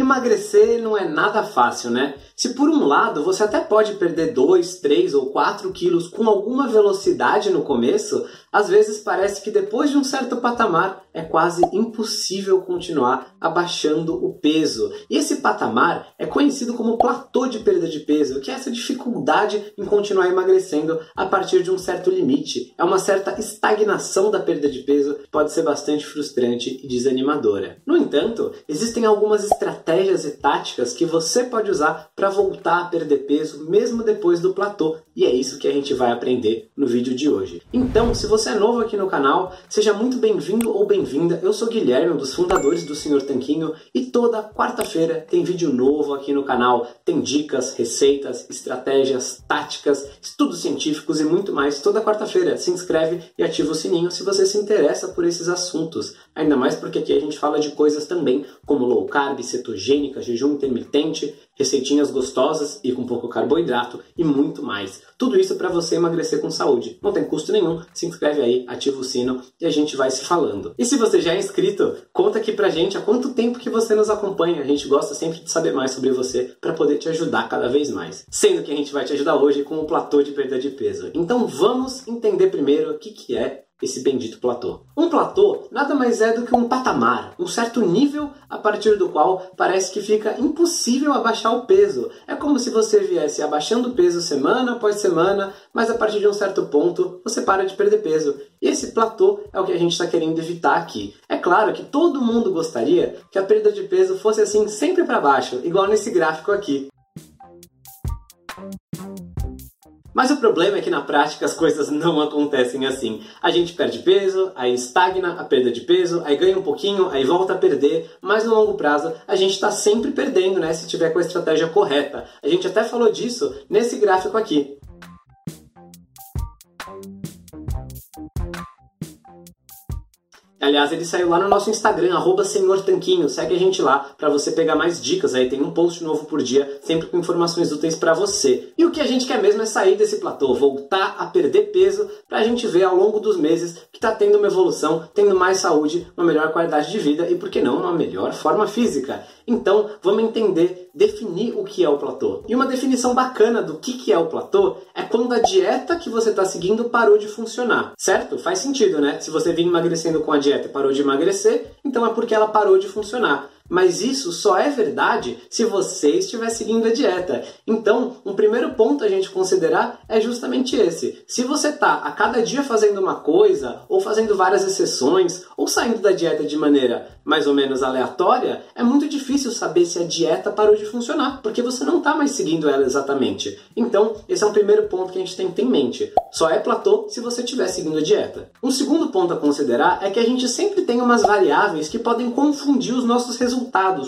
Emagrecer não é nada fácil, né? Se por um lado você até pode perder 2, 3 ou 4 quilos com alguma velocidade no começo, às vezes parece que depois de um certo patamar é quase impossível continuar abaixando o peso. E esse patamar é conhecido como platô de perda de peso, que é essa dificuldade em continuar emagrecendo a partir de um certo limite. É uma certa estagnação da perda de peso pode ser bastante frustrante e desanimadora. No entanto, existem algumas estratégias e táticas que você pode usar para voltar a perder peso mesmo depois do platô, e é isso que a gente vai aprender no vídeo de hoje. Então, se você é novo aqui no canal, seja muito bem-vindo ou bem-vinda. Eu sou Guilherme, um dos fundadores do Senhor Tanquinho, e toda quarta-feira tem vídeo novo aqui no canal. Tem dicas, receitas, estratégias, táticas, estudos científicos e muito mais. Toda quarta-feira se inscreve e ativa o sininho se você se interessa por esses assuntos. Ainda mais porque aqui a gente fala de coisas também como low carb, cetogênica, jejum intermitente, receitinhas gostosas e com pouco carboidrato e muito mais. Tudo isso para você emagrecer com saúde. Não tem custo nenhum, se inscreve aí, ativa o sino e a gente vai se falando. E se você já é inscrito, conta aqui pra gente há quanto tempo que você nos acompanha. A gente gosta sempre de saber mais sobre você para poder te ajudar cada vez mais. Sendo que a gente vai te ajudar hoje com o platô de perda de peso. Então vamos entender primeiro o que, que é esse bendito platô. Um platô nada mais é do que um patamar, um certo nível a partir do qual parece que fica impossível abaixar o peso. É como se você viesse abaixando o peso semana após semana, mas a partir de um certo ponto você para de perder peso. E esse platô é o que a gente está querendo evitar aqui. É claro que todo mundo gostaria que a perda de peso fosse assim sempre para baixo, igual nesse gráfico aqui. Mas o problema é que na prática as coisas não acontecem assim. A gente perde peso, aí estagna a perda de peso, aí ganha um pouquinho, aí volta a perder, mas no longo prazo a gente está sempre perdendo, né? Se tiver com a estratégia correta. A gente até falou disso nesse gráfico aqui. Aliás, ele saiu lá no nosso Instagram, arroba Senhor Tanquinho. Segue a gente lá para você pegar mais dicas. Aí tem um post novo por dia, sempre com informações úteis para você. E o que a gente quer mesmo é sair desse platô, voltar a perder peso, para a gente ver ao longo dos meses que está tendo uma evolução, tendo mais saúde, uma melhor qualidade de vida e, por que não, uma melhor forma física. Então, vamos entender, definir o que é o platô. E uma definição bacana do que, que é o platô é quando a dieta que você está seguindo parou de funcionar, certo? Faz sentido, né? Se você vinha emagrecendo com a dieta e parou de emagrecer, então é porque ela parou de funcionar. Mas isso só é verdade se você estiver seguindo a dieta. Então, um primeiro ponto a gente considerar é justamente esse. Se você está a cada dia fazendo uma coisa, ou fazendo várias exceções, ou saindo da dieta de maneira mais ou menos aleatória, é muito difícil saber se a dieta parou de funcionar, porque você não está mais seguindo ela exatamente. Então, esse é um primeiro ponto que a gente tem que ter em mente. Só é platô se você estiver seguindo a dieta. Um segundo ponto a considerar é que a gente sempre tem umas variáveis que podem confundir os nossos resultados.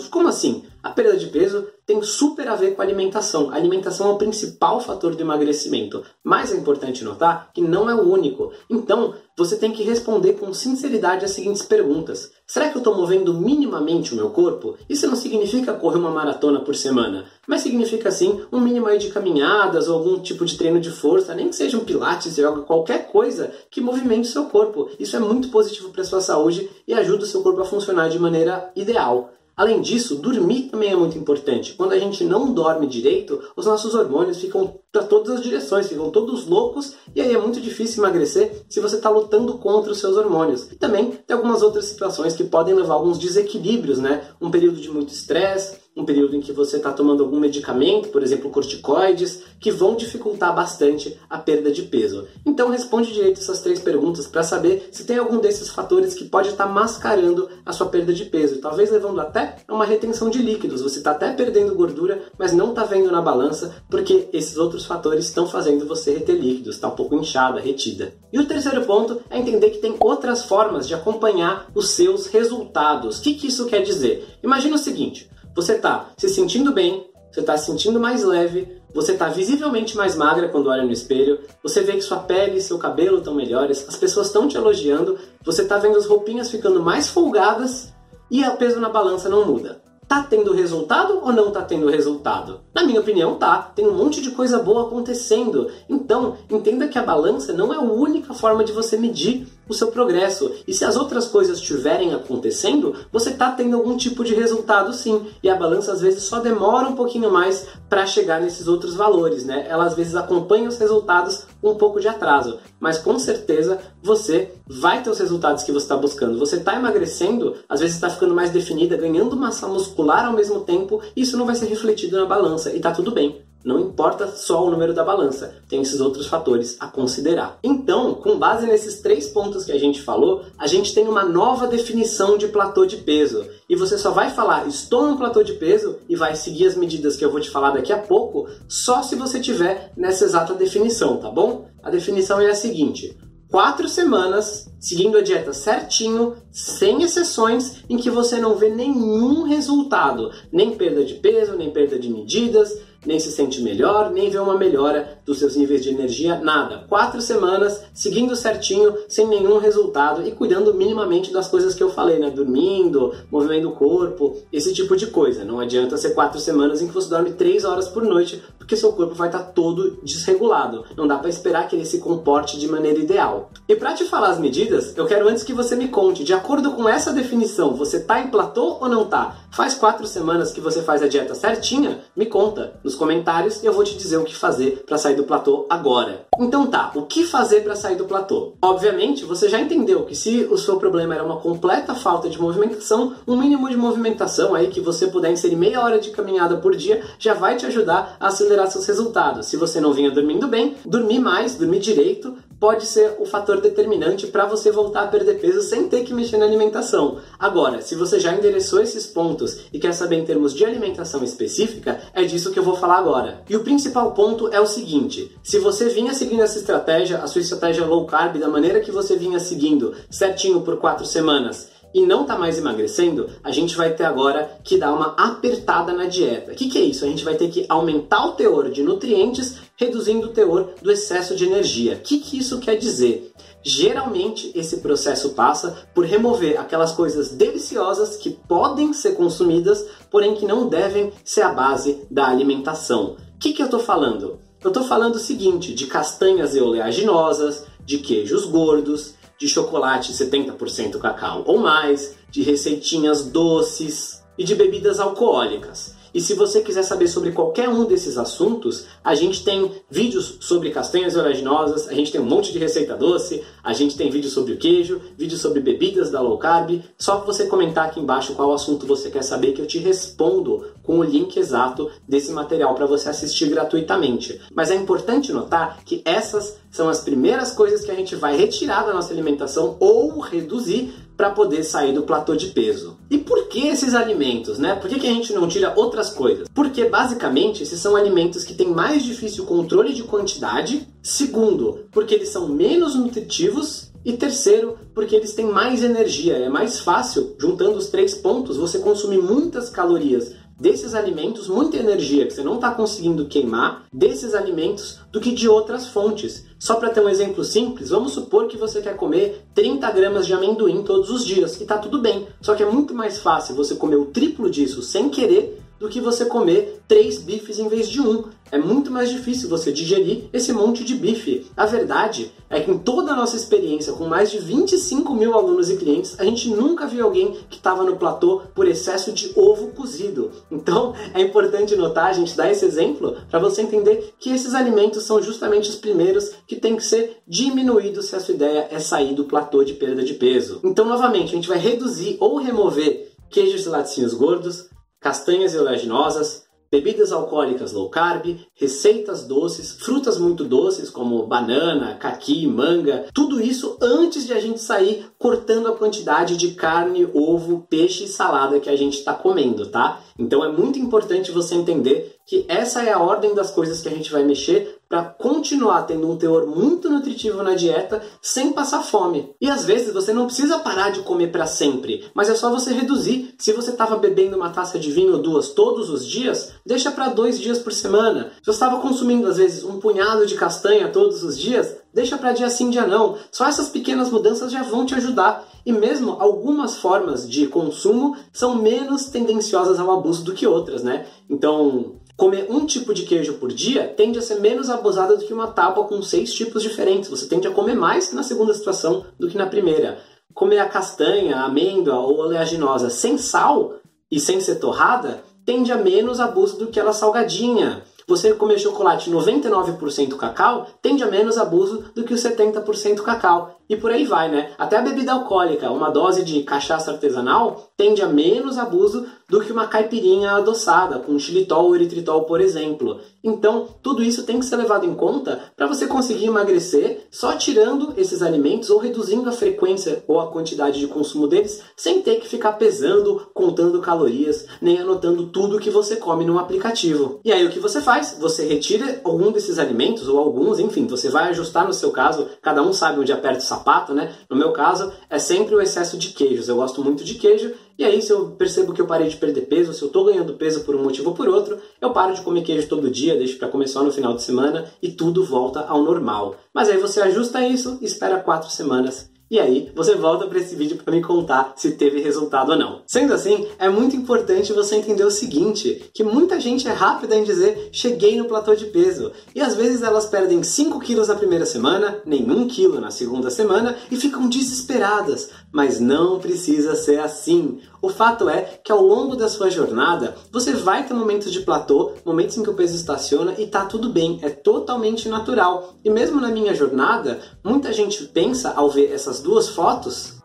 Como assim? A perda de peso tem super a ver com a alimentação. A alimentação é o principal fator do emagrecimento, mas é importante notar que não é o único. Então, você tem que responder com sinceridade as seguintes perguntas: Será que eu estou movendo minimamente o meu corpo? Isso não significa correr uma maratona por semana, mas significa sim um mínimo aí de caminhadas ou algum tipo de treino de força, nem que seja um pilates, yoga, qualquer coisa que movimente o seu corpo. Isso é muito positivo para sua saúde e ajuda o seu corpo a funcionar de maneira ideal. Além disso, dormir também é muito importante. Quando a gente não dorme direito, os nossos hormônios ficam para todas as direções, ficam todos loucos e aí é muito difícil emagrecer se você está lutando contra os seus hormônios. E também tem algumas outras situações que podem levar a alguns desequilíbrios, né? Um período de muito estresse, um período em que você está tomando algum medicamento, por exemplo, corticoides, que vão dificultar bastante a perda de peso. Então responde direito essas três perguntas para saber se tem algum desses fatores que pode estar tá mascarando a sua perda de peso, talvez levando até a uma retenção de líquidos. Você está até perdendo gordura, mas não está vendo na balança porque esses outros fatores estão fazendo você reter líquidos, está um pouco inchada, retida. E o terceiro ponto é entender que tem outras formas de acompanhar os seus resultados. O que, que isso quer dizer? Imagina o seguinte: você está se sentindo bem, você está se sentindo mais leve, você está visivelmente mais magra quando olha no espelho, você vê que sua pele e seu cabelo estão melhores, as pessoas estão te elogiando, você está vendo as roupinhas ficando mais folgadas e o peso na balança não muda. Tá tendo resultado ou não tá tendo resultado? Na minha opinião, tá. Tem um monte de coisa boa acontecendo. Então, entenda que a balança não é a única forma de você medir o seu progresso. E se as outras coisas estiverem acontecendo, você está tendo algum tipo de resultado sim. E a balança às vezes só demora um pouquinho mais para chegar nesses outros valores, né? Ela às vezes acompanha os resultados com um pouco de atraso, mas com certeza você vai ter os resultados que você está buscando. Você está emagrecendo, às vezes está ficando mais definida, ganhando massa muscular ao mesmo tempo, isso não vai ser refletido na balança e tá tudo bem. Não importa só o número da balança, tem esses outros fatores a considerar. Então, com base nesses três pontos que a gente falou, a gente tem uma nova definição de platô de peso. E você só vai falar estou no platô de peso e vai seguir as medidas que eu vou te falar daqui a pouco, só se você tiver nessa exata definição, tá bom? A definição é a seguinte: quatro semanas seguindo a dieta certinho, sem exceções, em que você não vê nenhum resultado, nem perda de peso, nem perda de medidas nem se sente melhor, nem vê uma melhora dos seus níveis de energia, nada. Quatro semanas seguindo certinho, sem nenhum resultado e cuidando minimamente das coisas que eu falei, né? Dormindo, movimento do corpo, esse tipo de coisa. Não adianta ser quatro semanas em que você dorme três horas por noite, porque seu corpo vai estar todo desregulado. Não dá para esperar que ele se comporte de maneira ideal. E para te falar as medidas, eu quero antes que você me conte, de acordo com essa definição, você tá em platô ou não tá? Faz quatro semanas que você faz a dieta certinha? Me conta nos comentários e eu vou te dizer o que fazer para sair do platô agora. Então tá, o que fazer para sair do platô? Obviamente, você já entendeu que se o seu problema era uma completa falta de movimentação, um mínimo de movimentação aí que você puder inserir meia hora de caminhada por dia já vai te ajudar a acelerar seus resultados. Se você não vinha dormindo bem, dormir mais, dormir direito, pode ser o fator determinante para você voltar a perder peso sem ter que mexer na alimentação. Agora, se você já endereçou esses pontos e quer saber em termos de alimentação específica, é disso que eu vou falar agora. E o principal ponto é o seguinte: se você vinha seguindo essa estratégia, a sua estratégia low carb, da maneira que você vinha seguindo certinho por quatro semanas, e não está mais emagrecendo, a gente vai ter agora que dar uma apertada na dieta. O que, que é isso? A gente vai ter que aumentar o teor de nutrientes, reduzindo o teor do excesso de energia. O que, que isso quer dizer? Geralmente, esse processo passa por remover aquelas coisas deliciosas que podem ser consumidas, porém que não devem ser a base da alimentação. O que, que eu estou falando? Eu estou falando o seguinte: de castanhas oleaginosas, de queijos gordos, de chocolate 70% cacau ou mais, de receitinhas doces e de bebidas alcoólicas. E se você quiser saber sobre qualquer um desses assuntos, a gente tem vídeos sobre castanhas oleaginosas, a gente tem um monte de receita doce, a gente tem vídeo sobre o queijo, vídeo sobre bebidas da low carb. Só você comentar aqui embaixo qual assunto você quer saber que eu te respondo com o link exato desse material para você assistir gratuitamente. Mas é importante notar que essas são as primeiras coisas que a gente vai retirar da nossa alimentação ou reduzir para poder sair do platô de peso. E por que esses alimentos, né? Por que, que a gente não tira outras coisas? Porque basicamente esses são alimentos que têm mais difícil controle de quantidade. Segundo, porque eles são menos nutritivos. E terceiro, porque eles têm mais energia. É mais fácil, juntando os três pontos, você consumir muitas calorias desses alimentos, muita energia que você não está conseguindo queimar desses alimentos do que de outras fontes. Só para ter um exemplo simples, vamos supor que você quer comer 30 gramas de amendoim todos os dias e está tudo bem. Só que é muito mais fácil você comer o triplo disso sem querer do que você comer três bifes em vez de um. É muito mais difícil você digerir esse monte de bife. A verdade é que em toda a nossa experiência com mais de 25 mil alunos e clientes, a gente nunca viu alguém que estava no platô por excesso de ovo cozido. Então é importante notar, a gente dar esse exemplo para você entender que esses alimentos são justamente os primeiros que têm que ser diminuídos se a sua ideia é sair do platô de perda de peso. Então, novamente, a gente vai reduzir ou remover queijos e laticínios gordos, castanhas oleaginosas, bebidas alcoólicas low carb, receitas doces, frutas muito doces como banana, caqui, manga, tudo isso antes de a gente sair cortando a quantidade de carne, ovo, peixe e salada que a gente está comendo, tá? Então é muito importante você entender que essa é a ordem das coisas que a gente vai mexer para continuar tendo um teor muito nutritivo na dieta sem passar fome. E às vezes você não precisa parar de comer para sempre, mas é só você reduzir. Se você estava bebendo uma taça de vinho ou duas todos os dias, deixa para dois dias por semana. Se você estava consumindo às vezes um punhado de castanha todos os dias, deixa para dia sim, dia não. Só essas pequenas mudanças já vão te ajudar. E mesmo algumas formas de consumo são menos tendenciosas ao abuso do que outras, né? Então, comer um tipo de queijo por dia tende a ser menos abusada do que uma tábua com seis tipos diferentes. Você tende a comer mais na segunda situação do que na primeira. Comer a castanha, a amêndoa ou oleaginosa sem sal e sem ser torrada tende a menos abuso do que ela salgadinha. Você comer chocolate 99% cacau tende a menos abuso do que o 70% cacau. E por aí vai, né? Até a bebida alcoólica, uma dose de cachaça artesanal, tende a menos abuso do que uma caipirinha adoçada, com xilitol ou eritritol, por exemplo. Então, tudo isso tem que ser levado em conta para você conseguir emagrecer só tirando esses alimentos ou reduzindo a frequência ou a quantidade de consumo deles, sem ter que ficar pesando, contando calorias, nem anotando tudo que você come no aplicativo. E aí o que você faz? Você retira algum desses alimentos ou alguns, enfim, você vai ajustar no seu caso, cada um sabe onde aperta o sapato, né? No meu caso, é sempre o excesso de queijos. Eu gosto muito de queijo e aí, se eu percebo que eu parei de perder peso, se eu estou ganhando peso por um motivo ou por outro, eu paro de comer queijo todo dia, deixo para comer só no final de semana e tudo volta ao normal. Mas aí você ajusta isso espera quatro semanas e aí você volta para esse vídeo para me contar se teve resultado ou não. Sendo assim, é muito importante você entender o seguinte, que muita gente é rápida em dizer cheguei no platô de peso, e às vezes elas perdem 5 quilos na primeira semana, 1 quilo na segunda semana e ficam desesperadas, mas não precisa ser assim. O fato é que ao longo da sua jornada, você vai ter momentos de platô, momentos em que o peso estaciona e tá tudo bem, é totalmente natural. E mesmo na minha jornada, muita gente pensa ao ver essas duas fotos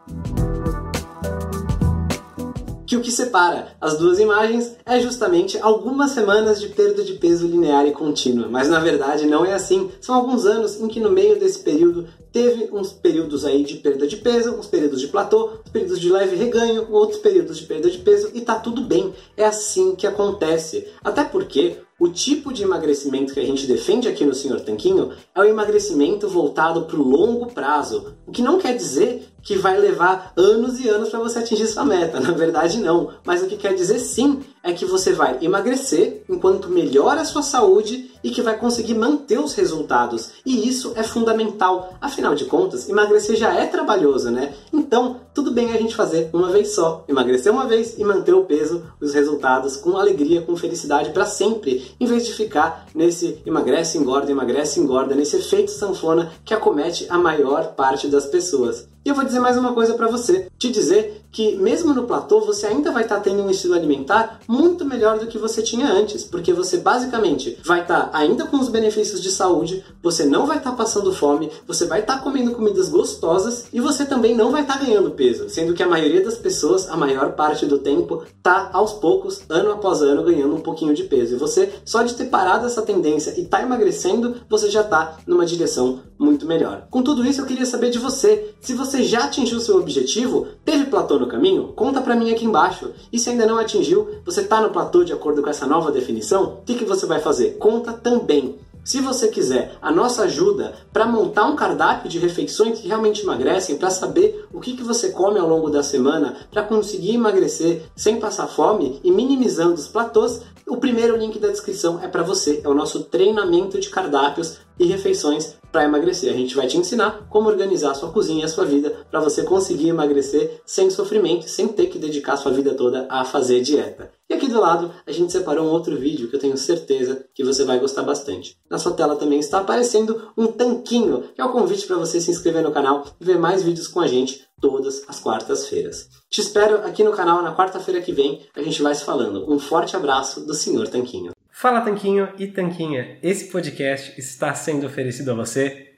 que o que separa as duas imagens é justamente algumas semanas de perda de peso linear e contínua. Mas na verdade não é assim. São alguns anos em que no meio desse período teve uns períodos aí de perda de peso, uns períodos de platô, uns períodos de leve reganho, outros períodos de perda de peso e tá tudo bem. É assim que acontece. Até porque o tipo de emagrecimento que a gente defende aqui no Senhor Tanquinho é o emagrecimento voltado para o longo prazo, o que não quer dizer que vai levar anos e anos para você atingir sua meta, na verdade não, mas o que quer dizer sim é que você vai emagrecer enquanto melhora a sua saúde e que vai conseguir manter os resultados. E isso é fundamental. Afinal de contas, emagrecer já é trabalhoso, né? Então, tudo bem a gente fazer uma vez só. Emagrecer uma vez e manter o peso, os resultados com alegria, com felicidade para sempre, em vez de ficar nesse emagrece, engorda, emagrece, engorda, nesse efeito sanfona que acomete a maior parte das pessoas. E eu vou dizer mais uma coisa para você, te dizer que mesmo no platô você ainda vai estar tá tendo um estilo alimentar muito melhor do que você tinha antes, porque você basicamente vai estar tá ainda com os benefícios de saúde, você não vai estar tá passando fome, você vai estar tá comendo comidas gostosas e você também não vai estar tá ganhando peso, sendo que a maioria das pessoas, a maior parte do tempo, tá aos poucos, ano após ano, ganhando um pouquinho de peso. E você, só de ter parado essa tendência e tá emagrecendo, você já tá numa direção muito melhor. Com tudo isso, eu queria saber de você. Se você já atingiu seu objetivo, teve platô no caminho? Conta para mim aqui embaixo. E se ainda não atingiu, você está no platô de acordo com essa nova definição? O que, que você vai fazer? Conta também. Se você quiser a nossa ajuda para montar um cardápio de refeições que realmente emagrecem, para saber o que, que você come ao longo da semana, para conseguir emagrecer sem passar fome e minimizando os platôs, o primeiro link da descrição é para você. É o nosso treinamento de cardápios e refeições para emagrecer. A gente vai te ensinar como organizar a sua cozinha e a sua vida para você conseguir emagrecer sem sofrimento, sem ter que dedicar a sua vida toda a fazer dieta. E aqui do lado a gente separou um outro vídeo que eu tenho certeza que você vai gostar bastante. Na sua tela também está aparecendo um tanquinho, que é o convite para você se inscrever no canal e ver mais vídeos com a gente todas as quartas-feiras. Te espero aqui no canal na quarta-feira que vem, a gente vai se falando. Um forte abraço do Senhor Tanquinho. Fala Tanquinho e Tanquinha, esse podcast está sendo oferecido a você